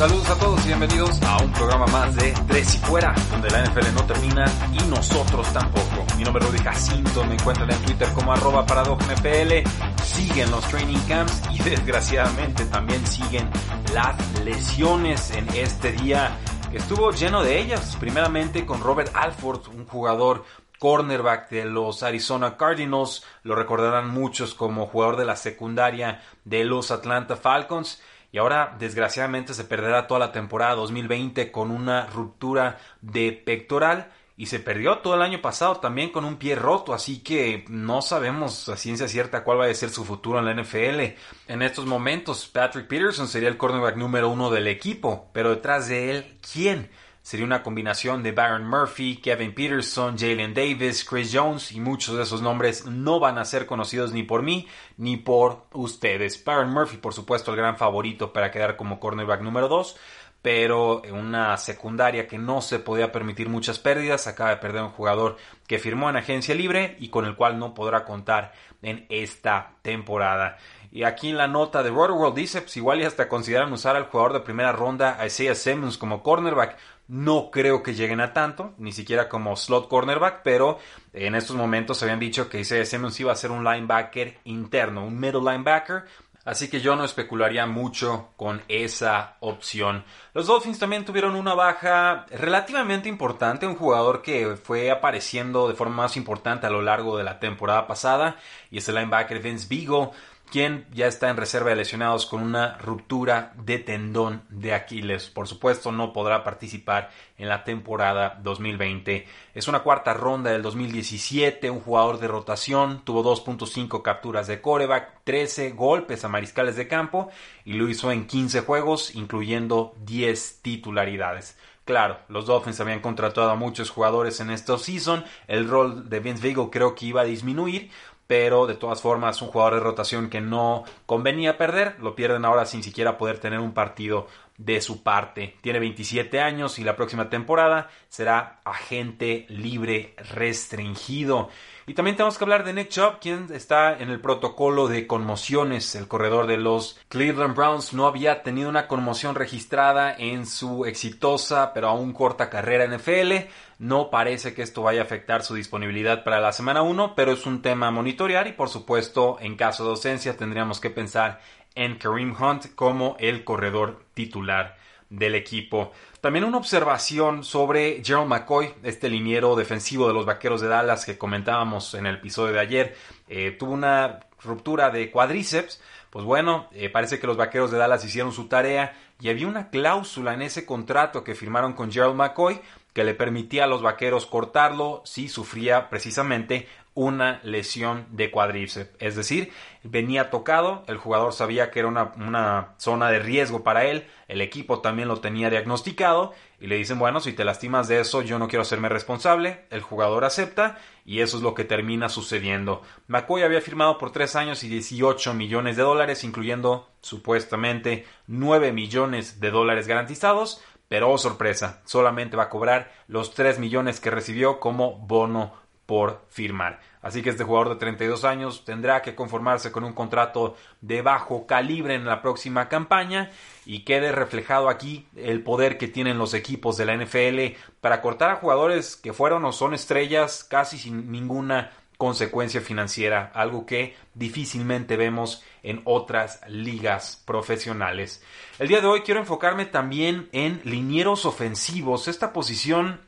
Saludos a todos y bienvenidos a un programa más de Tres y Fuera, donde la NFL no termina y nosotros tampoco. Mi nombre es Rudy Jacinto, me encuentran en Twitter como arroba NFL, siguen los training camps y desgraciadamente también siguen las lesiones en este día que estuvo lleno de ellas, primeramente con Robert Alford, un jugador cornerback de los Arizona Cardinals, lo recordarán muchos como jugador de la secundaria de los Atlanta Falcons, y ahora desgraciadamente se perderá toda la temporada 2020 con una ruptura de pectoral y se perdió todo el año pasado también con un pie roto, así que no sabemos a ciencia cierta cuál va a ser su futuro en la NFL. En estos momentos, Patrick Peterson sería el cornerback número uno del equipo, pero detrás de él, ¿quién? Sería una combinación de Byron Murphy, Kevin Peterson, Jalen Davis, Chris Jones y muchos de esos nombres no van a ser conocidos ni por mí ni por ustedes. Byron Murphy, por supuesto, el gran favorito para quedar como cornerback número 2, pero una secundaria que no se podía permitir muchas pérdidas, acaba de perder un jugador que firmó en agencia libre y con el cual no podrá contar en esta temporada. Y aquí en la nota de Rotoworld dice, pues igual y hasta consideran usar al jugador de primera ronda, Isaiah Simmons, como cornerback. No creo que lleguen a tanto, ni siquiera como slot cornerback, pero en estos momentos se habían dicho que Isaiah Simmons iba a ser un linebacker interno, un middle linebacker. Así que yo no especularía mucho con esa opción. Los Dolphins también tuvieron una baja relativamente importante, un jugador que fue apareciendo de forma más importante a lo largo de la temporada pasada, y es el linebacker Vince Beagle quien ya está en reserva de lesionados con una ruptura de tendón de Aquiles. Por supuesto, no podrá participar en la temporada 2020. Es una cuarta ronda del 2017, un jugador de rotación, tuvo 2.5 capturas de coreback, 13 golpes a mariscales de campo y lo hizo en 15 juegos, incluyendo 10 titularidades. Claro, los Dolphins habían contratado a muchos jugadores en esta season, el rol de Vince Vigo creo que iba a disminuir, pero de todas formas un jugador de rotación que no convenía perder, lo pierden ahora sin siquiera poder tener un partido de su parte. Tiene 27 años y la próxima temporada será agente libre restringido. Y también tenemos que hablar de Nick Chubb, quien está en el protocolo de conmociones. El corredor de los Cleveland Browns no había tenido una conmoción registrada en su exitosa pero aún corta carrera en NFL. No parece que esto vaya a afectar su disponibilidad para la semana 1, pero es un tema a monitorear y por supuesto en caso de ausencia tendríamos que pensar en Kareem Hunt como el corredor titular del equipo. También una observación sobre Gerald McCoy, este liniero defensivo de los Vaqueros de Dallas que comentábamos en el episodio de ayer. Eh, tuvo una ruptura de cuadríceps. Pues bueno, eh, parece que los Vaqueros de Dallas hicieron su tarea y había una cláusula en ese contrato que firmaron con Gerald McCoy que le permitía a los Vaqueros cortarlo si sufría precisamente una lesión de cuádriceps. Es decir, venía tocado, el jugador sabía que era una, zona de riesgo para él, el equipo también lo tenía diagnosticado y le dicen, bueno, si te lastimas de eso, yo no quiero hacerme responsable. El jugador acepta y eso es lo que termina sucediendo. McCoy había firmado por 3 años y 18 millones de dólares, incluyendo supuestamente 9 millones de dólares garantizados. Pero oh sorpresa, solamente va a cobrar los 3 millones que recibió como bono por firmar. Así que este jugador de 32 años tendrá que conformarse con un contrato de bajo calibre en la próxima campaña y quede reflejado aquí el poder que tienen los equipos de la NFL para cortar a jugadores que fueron o son estrellas casi sin ninguna consecuencia financiera, algo que difícilmente vemos en otras ligas profesionales. El día de hoy quiero enfocarme también en linieros ofensivos. Esta posición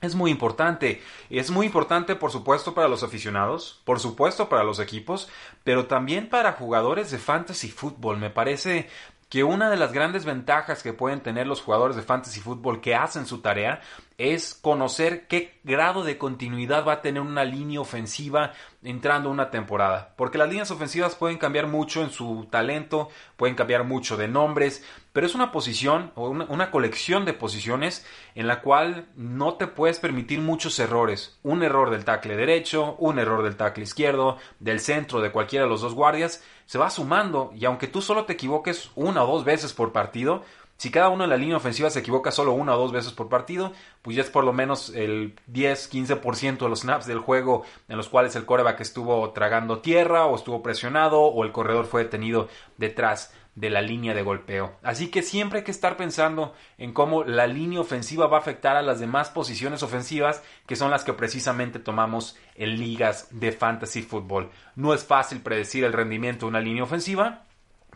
es muy importante. Es muy importante, por supuesto, para los aficionados, por supuesto, para los equipos, pero también para jugadores de fantasy fútbol. Me parece que una de las grandes ventajas que pueden tener los jugadores de fantasy fútbol que hacen su tarea es conocer qué grado de continuidad va a tener una línea ofensiva entrando una temporada. Porque las líneas ofensivas pueden cambiar mucho en su talento, pueden cambiar mucho de nombres, pero es una posición o una, una, colección de posiciones en la cual no te puedes permitir muchos errores. Un error del tackle derecho, un error del tackle izquierdo, del centro, de cualquiera de los dos guardias, se va sumando y aunque tú solo te equivoques una o dos veces por partido, si cada uno en la línea ofensiva se equivoca solo una o dos veces por partido, pues ya es por lo menos el 10-15% de los snaps del juego en los cuales el coreback estuvo tragando tierra o estuvo presionado o el corredor fue detenido detrás de la línea de golpeo. Así que siempre hay que estar pensando en cómo la línea ofensiva va a afectar a las demás posiciones ofensivas que son las que precisamente tomamos en ligas de fantasy fútbol. No es fácil predecir el rendimiento de una línea ofensiva,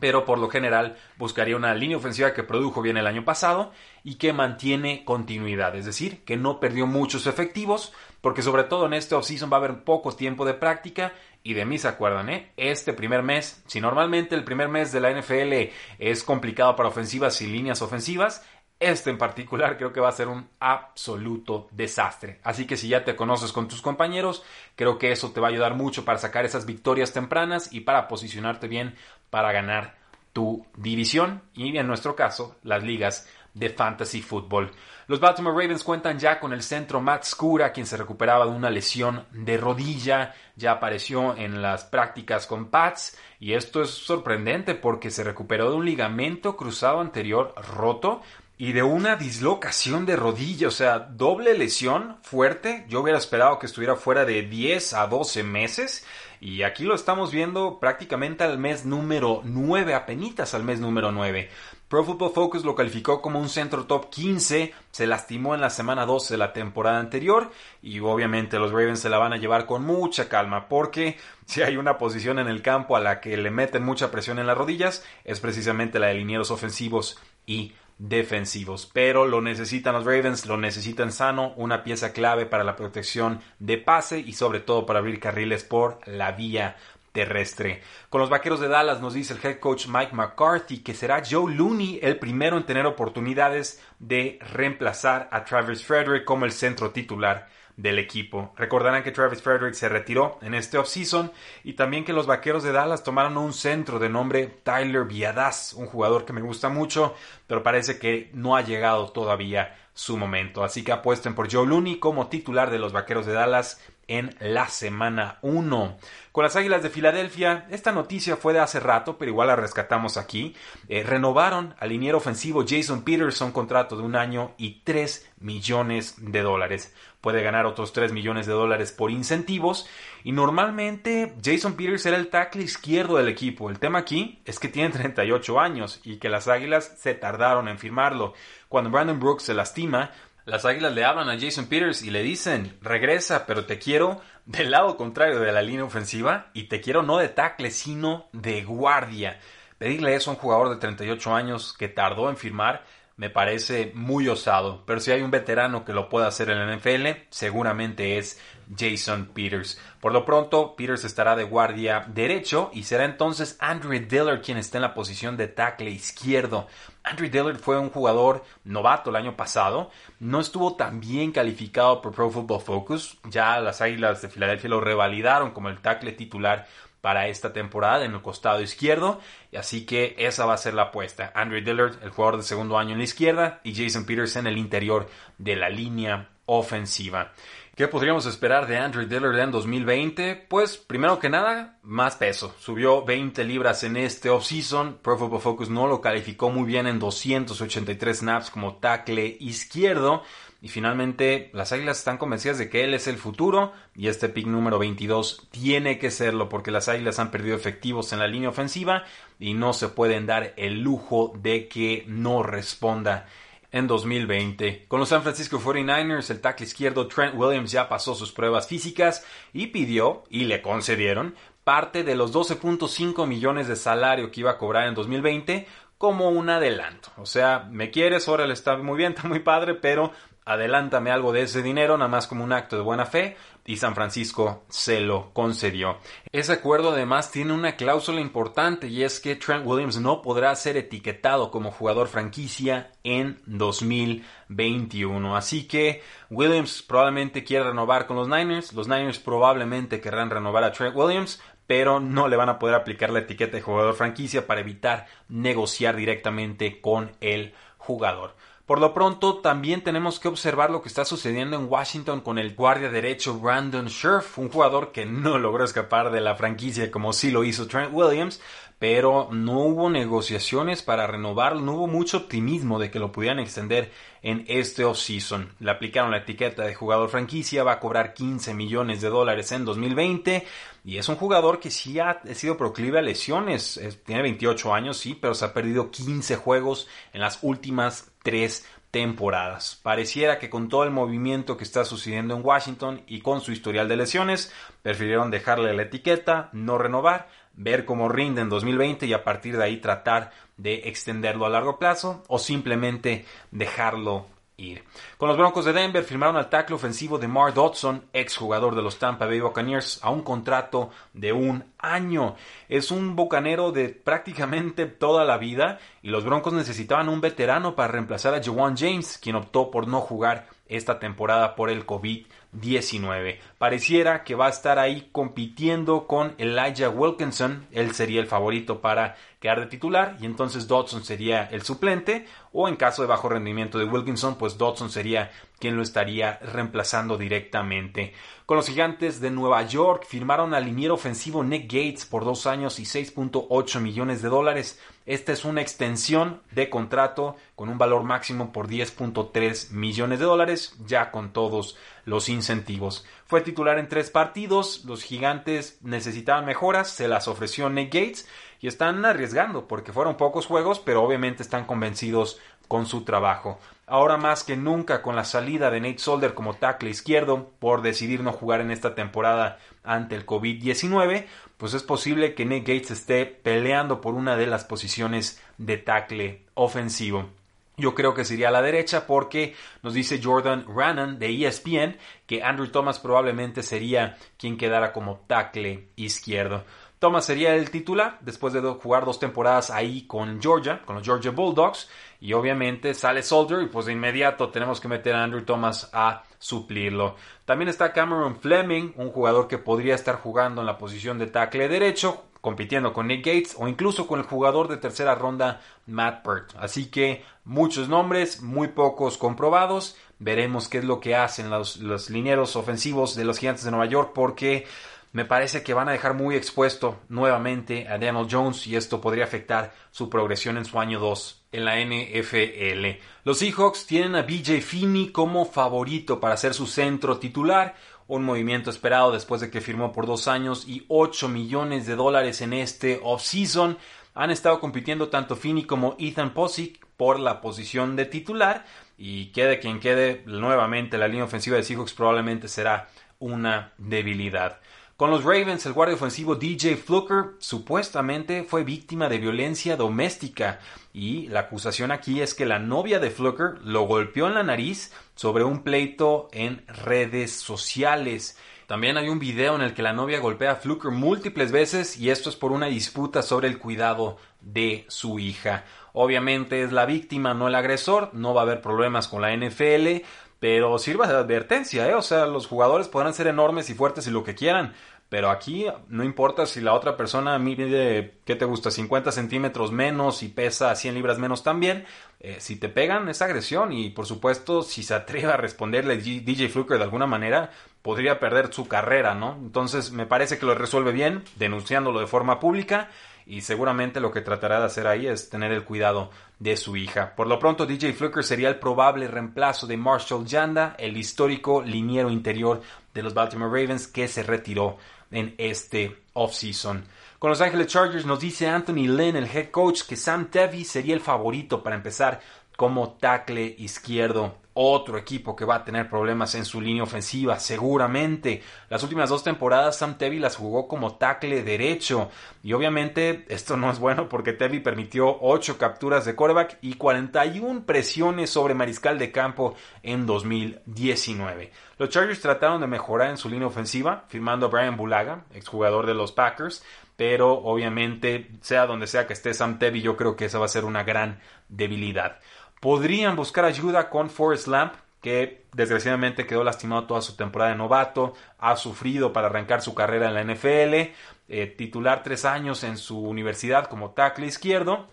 pero por lo general buscaría una línea ofensiva que produjo bien el año pasado y que mantiene continuidad, es decir, que no perdió muchos efectivos, porque sobre todo en este offseason va a haber poco tiempo de práctica y de mí se acuerdan, ¿eh? Este primer mes, si normalmente el primer mes de la NFL es complicado para ofensivas y líneas ofensivas, este en particular creo que va a ser un absoluto desastre. Así que si ya te conoces con tus compañeros, creo que eso te va a ayudar mucho para sacar esas victorias tempranas y para posicionarte bien para ganar tu división y en nuestro caso las ligas de fantasy fútbol. Los Baltimore Ravens cuentan ya con el centro Matt Scura, quien se recuperaba de una lesión de rodilla, ya apareció en las prácticas con Pats y esto es sorprendente porque se recuperó de un ligamento cruzado anterior roto y de una dislocación de rodilla, o sea, doble lesión fuerte. Yo hubiera esperado que estuviera fuera de 10 a 12 meses y aquí lo estamos viendo prácticamente al mes número 9, apenitas al mes número 9. Pro Football Focus lo calificó como un centro top 15, se lastimó en la semana 12 de la temporada anterior y obviamente los Ravens se la van a llevar con mucha calma porque si hay una posición en el campo a la que le meten mucha presión en las rodillas es precisamente la de linieros ofensivos y defensivos. Pero lo necesitan los Ravens, lo necesitan sano, una pieza clave para la protección de pase y sobre todo para abrir carriles por la vía terrestre. Con los Vaqueros de Dallas nos dice el head coach Mike McCarthy que será Joe Looney el primero en tener oportunidades de reemplazar a Travis Frederick como el centro titular del equipo. Recordarán que Travis Frederick se retiró en este offseason y también que los Vaqueros de Dallas tomaron un centro de nombre Tyler Viadas, un jugador que me gusta mucho, pero parece que no ha llegado todavía su momento. Así que apuesten por Joe Looney como titular de los Vaqueros de Dallas en la semana 1. Con las Águilas de Filadelfia, esta noticia fue de hace rato, pero igual la rescatamos aquí. Eh, renovaron al liniero ofensivo Jason Peterson contrato de un año y 3 millones de dólares. Puede ganar otros 3 millones de dólares por incentivos. Y normalmente Jason Peters era el tackle izquierdo del equipo. El tema aquí es que tiene 38 años y que las Águilas se tardaron en firmarlo. Cuando Brandon Brooks se lastima, las Águilas le hablan a Jason Peters y le dicen, regresa, pero te quiero del lado contrario de la línea ofensiva y te quiero no de tackle, sino de guardia. Pedirle eso a un jugador de 38 años que tardó en firmar me parece muy osado, pero si hay un veterano que lo pueda hacer en la NFL, seguramente es Jason Peters. Por lo pronto, Peters estará de guardia derecho y será entonces Andrew Dillard quien esté en la posición de tackle izquierdo. Andrew Dillard fue un jugador novato el año pasado, no estuvo tan bien calificado por Pro Football Focus, ya las Águilas de Filadelfia lo revalidaron como el tackle titular para esta temporada en el costado izquierdo. Así que esa va a ser la apuesta. Andrew Dillard, el jugador de segundo año en la izquierda, y Jason Peters en el interior de la línea ofensiva. ¿Qué podríamos esperar de Andrew Dillard en 2020? Pues primero que nada, más peso. Subió 20 libras en este offseason. Pro Football Focus no lo calificó muy bien en 283 snaps como tackle izquierdo. Y finalmente, las Águilas están convencidas de que él es el futuro y este pick número 22 tiene que serlo porque las Águilas han perdido efectivos en la línea ofensiva y no se pueden dar el lujo de que no responda en 2020. Con los San Francisco 49ers, el tackle izquierdo Trent Williams ya pasó sus pruebas físicas y pidió, y le concedieron, parte de los 12.5 millones de salario que iba a cobrar en 2020 como un adelanto. O sea, me quieres, ahora le está muy bien, está muy padre, pero adelántame algo de ese dinero, nada más como un acto de buena fe, y San Francisco se lo concedió. Ese acuerdo además tiene una cláusula importante y es que Trent Williams no podrá ser etiquetado como jugador franquicia en 2021. Así que Williams probablemente quiere renovar con los Niners, los Niners probablemente querrán renovar a Trent Williams, pero no le van a poder aplicar la etiqueta de jugador franquicia para evitar negociar directamente con el jugador. Por lo pronto, también tenemos que observar lo que está sucediendo en Washington con el guardia derecho Brandon Scherf, un jugador que no logró escapar de la franquicia como sí lo hizo Trent Williams, pero no hubo negociaciones para renovarlo, no hubo mucho optimismo de que lo pudieran extender en este offseason. Le aplicaron la etiqueta de jugador franquicia, va a cobrar 15 millones de dólares en 2020 y es un jugador que sí ha sido proclive a lesiones, tiene 28 años, sí, pero se ha perdido 15 juegos en las últimas tres temporadas. Pareciera que con todo el movimiento que está sucediendo en Washington y con su historial de lesiones, prefirieron dejarle la etiqueta, no renovar, ver cómo rinde en 2020 y a partir de ahí tratar de extenderlo a largo plazo o simplemente dejarlo ir. Con los Broncos de Denver firmaron al tackle ofensivo de Mar Dodson, exjugador de los Tampa Bay Buccaneers, a un contrato de un año. Es un bucanero de prácticamente toda la vida y los Broncos necesitaban un veterano para reemplazar a Jawan James, quien optó por no jugar esta temporada por el COVID-19. Pareciera que va a estar ahí compitiendo con Elijah Wilkinson. Él sería el favorito para quedar de titular y entonces Dodson sería el suplente o en caso de bajo rendimiento de Wilkinson pues Dodson sería quien lo estaría reemplazando directamente. Con los gigantes de Nueva York firmaron al liniero ofensivo Nick Gates por dos años y 6.8 millones de dólares. Esta es una extensión de contrato con un valor máximo por 10.3 millones de dólares, ya con todos los incentivos. Fue titular en tres partidos, los gigantes necesitaban mejoras, se las ofreció Nick Gates y están arriesgando porque fueron pocos juegos, pero obviamente están convencidos con su trabajo. Ahora más que nunca con la salida de Nate Solder como tackle izquierdo por decidir no jugar en esta temporada ante el COVID-19, pues es posible que Nate Gates esté peleando por una de las posiciones de tackle ofensivo. Yo creo que sería a la derecha porque nos dice Jordan Rannan de ESPN que Andrew Thomas probablemente sería quien quedara como tackle izquierdo. Thomas sería el titular después de jugar dos temporadas ahí con Georgia, con los Georgia Bulldogs. Y obviamente sale Soldier y pues de inmediato tenemos que meter a Andrew Thomas a suplirlo. También está Cameron Fleming, un jugador que podría estar jugando en la posición de tackle derecho, compitiendo con Nick Gates o incluso con el jugador de tercera ronda Matt Burt. Así que muchos nombres, muy pocos comprobados. Veremos qué es lo que hacen los, los linieros ofensivos de los Gigantes de Nueva York porque me parece que van a dejar muy expuesto nuevamente a Daniel Jones y esto podría afectar su progresión en su año 2 en la NFL. Los Seahawks tienen a BJ Finney como favorito para ser su centro titular, un movimiento esperado después de que firmó por dos años y 8 millones de dólares en este offseason. Han estado compitiendo tanto Finney como Ethan Posick por la posición de titular y quede quien quede, nuevamente la línea ofensiva de Seahawks probablemente será una debilidad. Con los Ravens, el guardia ofensivo DJ Fluker supuestamente fue víctima de violencia doméstica y la acusación aquí es que la novia de Fluker lo golpeó en la nariz sobre un pleito en redes sociales. También hay un video en el que la novia golpea a Fluker múltiples veces y esto es por una disputa sobre el cuidado de su hija. Obviamente es la víctima, no el agresor, no va a haber problemas con la NFL, pero sirva de advertencia, ¿eh? O sea, los jugadores podrán ser enormes y fuertes y lo que quieran, pero aquí no importa si la otra persona mide, ¿qué te gusta? 50 centímetros menos y pesa 100 libras menos también. Eh, si te pegan es agresión y por supuesto si se atreve a responderle DJ Fluker de alguna manera podría perder su carrera, ¿no? Entonces me parece que lo resuelve bien denunciándolo de forma pública y seguramente lo que tratará de hacer ahí es tener el cuidado de su hija. Por lo pronto DJ Fluker sería el probable reemplazo de Marshall Yanda, el histórico liniero interior de los Baltimore Ravens que se retiró en este offseason. Con Los Ángeles Chargers nos dice Anthony Lynn, el head coach, que Sam Tevy sería el favorito para empezar como tackle izquierdo otro equipo que va a tener problemas en su línea ofensiva, seguramente. Las últimas dos temporadas Sam Tevi las jugó como tackle derecho. Y obviamente esto no es bueno porque Tevi permitió 8 capturas de quarterback y 41 presiones sobre mariscal de campo en 2019. Los Chargers trataron de mejorar en su línea ofensiva, firmando a Brian Bulaga, exjugador de los Packers, pero obviamente, sea donde sea que esté Sam Tevi, yo creo que esa va a ser una gran debilidad. Podrían buscar ayuda con Forrest Lamp, que desgraciadamente quedó lastimado toda su temporada de novato, ha sufrido para arrancar su carrera en la NFL, eh, titular tres años en su universidad como tackle izquierdo,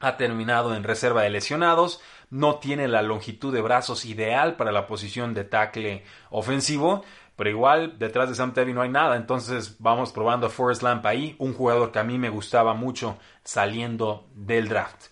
ha terminado en reserva de lesionados, no tiene la longitud de brazos ideal para la posición de tackle ofensivo, pero igual detrás de Sam Tevi no hay nada, entonces vamos probando a Forrest Lamp ahí, un jugador que a mí me gustaba mucho saliendo del draft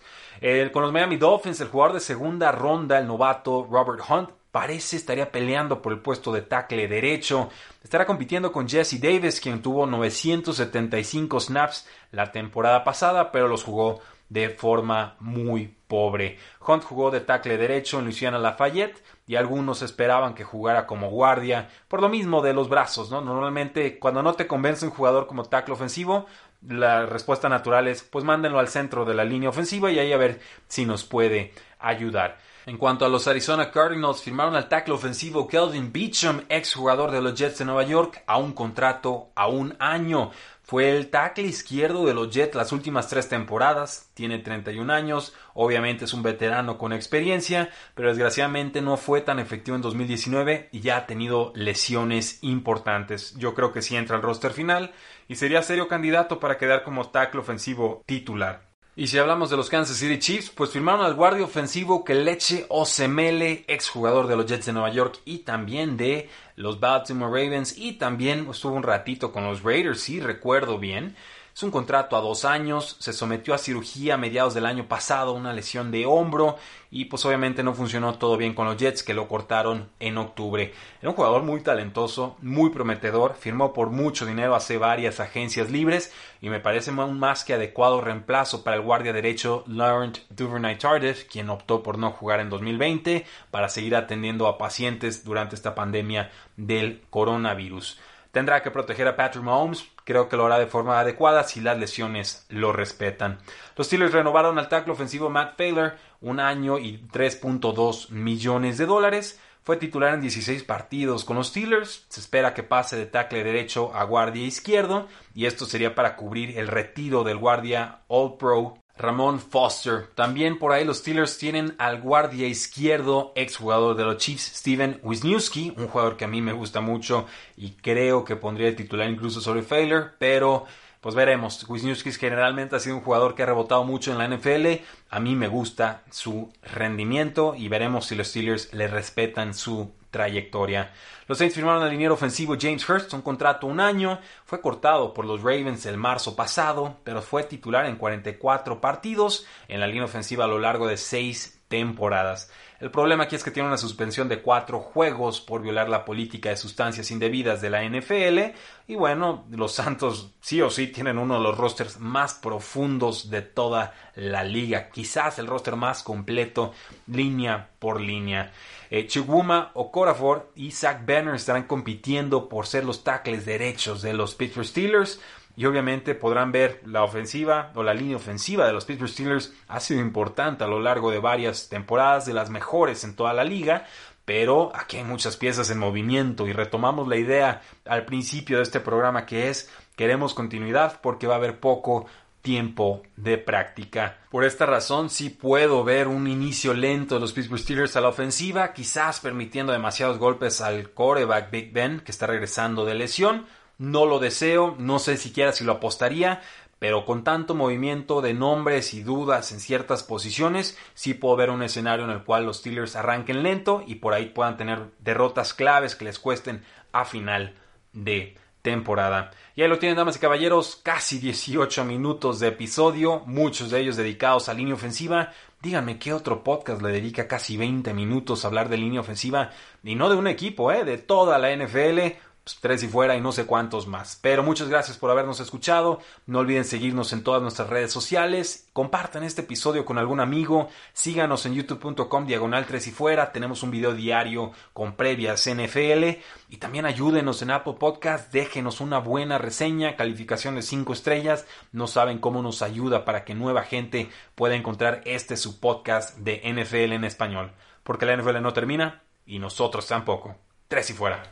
con los Miami Dolphins, el jugador de segunda ronda, el novato Robert Hunt, parece estaría peleando por el puesto de tackle derecho. Estará compitiendo con Jesse Davis, quien tuvo 975 snaps la temporada pasada, pero los jugó de forma muy pobre. Hunt jugó de tackle derecho en Louisiana Lafayette y algunos esperaban que jugara como guardia, por lo mismo de los brazos, ¿no? Normalmente cuando no te convence un jugador como tackle ofensivo, la respuesta natural es pues mándenlo al centro de la línea ofensiva y ahí a ver si nos puede ayudar. En cuanto a los Arizona Cardinals, firmaron al tackle ofensivo Kelvin Beecham, ex jugador de los Jets de Nueva York, a un contrato a un año. Fue el tackle izquierdo de los Jets las últimas tres temporadas, tiene 31 años, obviamente es un veterano con experiencia, pero desgraciadamente no fue tan efectivo en 2019 y ya ha tenido lesiones importantes. Yo creo que sí entra al roster final y sería serio candidato para quedar como tackle ofensivo titular. Y si hablamos de los Kansas City Chiefs, pues firmaron al guardia ofensivo Keleche Osemele, exjugador de los Jets de Nueva York y también de los Baltimore Ravens y también estuvo un ratito con los Raiders, si recuerdo bien. Es un contrato a dos años, se sometió a cirugía a mediados del año pasado, una lesión de hombro y pues obviamente no funcionó todo bien con los Jets que lo cortaron en octubre. Era un jugador muy talentoso, muy prometedor, firmó por mucho dinero hace varias agencias libres y me parece un más que adecuado reemplazo para el guardia derecho Laurent Duvernay Tardif, quien optó por no jugar en 2020 para seguir atendiendo a pacientes durante esta pandemia del coronavirus. Tendrá que proteger a Patrick Mahomes, creo que lo hará de forma adecuada si las lesiones lo respetan. Los Steelers renovaron al tackle ofensivo Matt Taylor un año y 3.2 millones de dólares. Fue titular en 16 partidos con los Steelers. Se espera que pase de tackle derecho a guardia izquierdo y esto sería para cubrir el retiro del guardia All Pro Ramón Foster. También por ahí los Steelers tienen al guardia izquierdo, exjugador de los Chiefs, Steven Wisniewski, un jugador que a mí me gusta mucho y creo que pondría de titular incluso sobre Failer, pero pues veremos. Wisniewski generalmente ha sido un jugador que ha rebotado mucho en la NFL. A mí me gusta su rendimiento y veremos si los Steelers le respetan su trayectoria. Los Saints firmaron al liniero ofensivo James Hurst, un contrato un año, fue cortado por los Ravens el marzo pasado, pero fue titular en 44 partidos en la línea ofensiva a lo largo de seis temporadas. El problema aquí es que tiene una suspensión de cuatro juegos por violar la política de sustancias indebidas de la NFL. Y bueno, los Santos sí o sí tienen uno de los rosters más profundos de toda la liga. Quizás el roster más completo, línea por línea. Eh, Chuguma, Okorafor y Zach Banner estarán compitiendo por ser los tackles derechos de los Pittsburgh Steelers. Y obviamente podrán ver la ofensiva o la línea ofensiva de los Pittsburgh Steelers ha sido importante a lo largo de varias temporadas, de las mejores en toda la liga. Pero aquí hay muchas piezas en movimiento y retomamos la idea al principio de este programa que es queremos continuidad porque va a haber poco tiempo de práctica. Por esta razón sí puedo ver un inicio lento de los Pittsburgh Steelers a la ofensiva, quizás permitiendo demasiados golpes al coreback Big Ben que está regresando de lesión. No lo deseo, no sé siquiera si lo apostaría, pero con tanto movimiento de nombres y dudas en ciertas posiciones, sí puedo ver un escenario en el cual los Steelers arranquen lento y por ahí puedan tener derrotas claves que les cuesten a final de temporada. Y ahí lo tienen, damas y caballeros, casi 18 minutos de episodio, muchos de ellos dedicados a línea ofensiva. Díganme qué otro podcast le dedica casi 20 minutos a hablar de línea ofensiva y no de un equipo, ¿eh? de toda la NFL. Pues, tres y fuera y no sé cuántos más. Pero muchas gracias por habernos escuchado. No olviden seguirnos en todas nuestras redes sociales. Compartan este episodio con algún amigo. Síganos en youtube.com diagonal tres y fuera. Tenemos un video diario con previas NFL. Y también ayúdenos en Apple Podcast. Déjenos una buena reseña, calificación de cinco estrellas. No saben cómo nos ayuda para que nueva gente pueda encontrar este su podcast de NFL en español. Porque la NFL no termina y nosotros tampoco. Tres y fuera.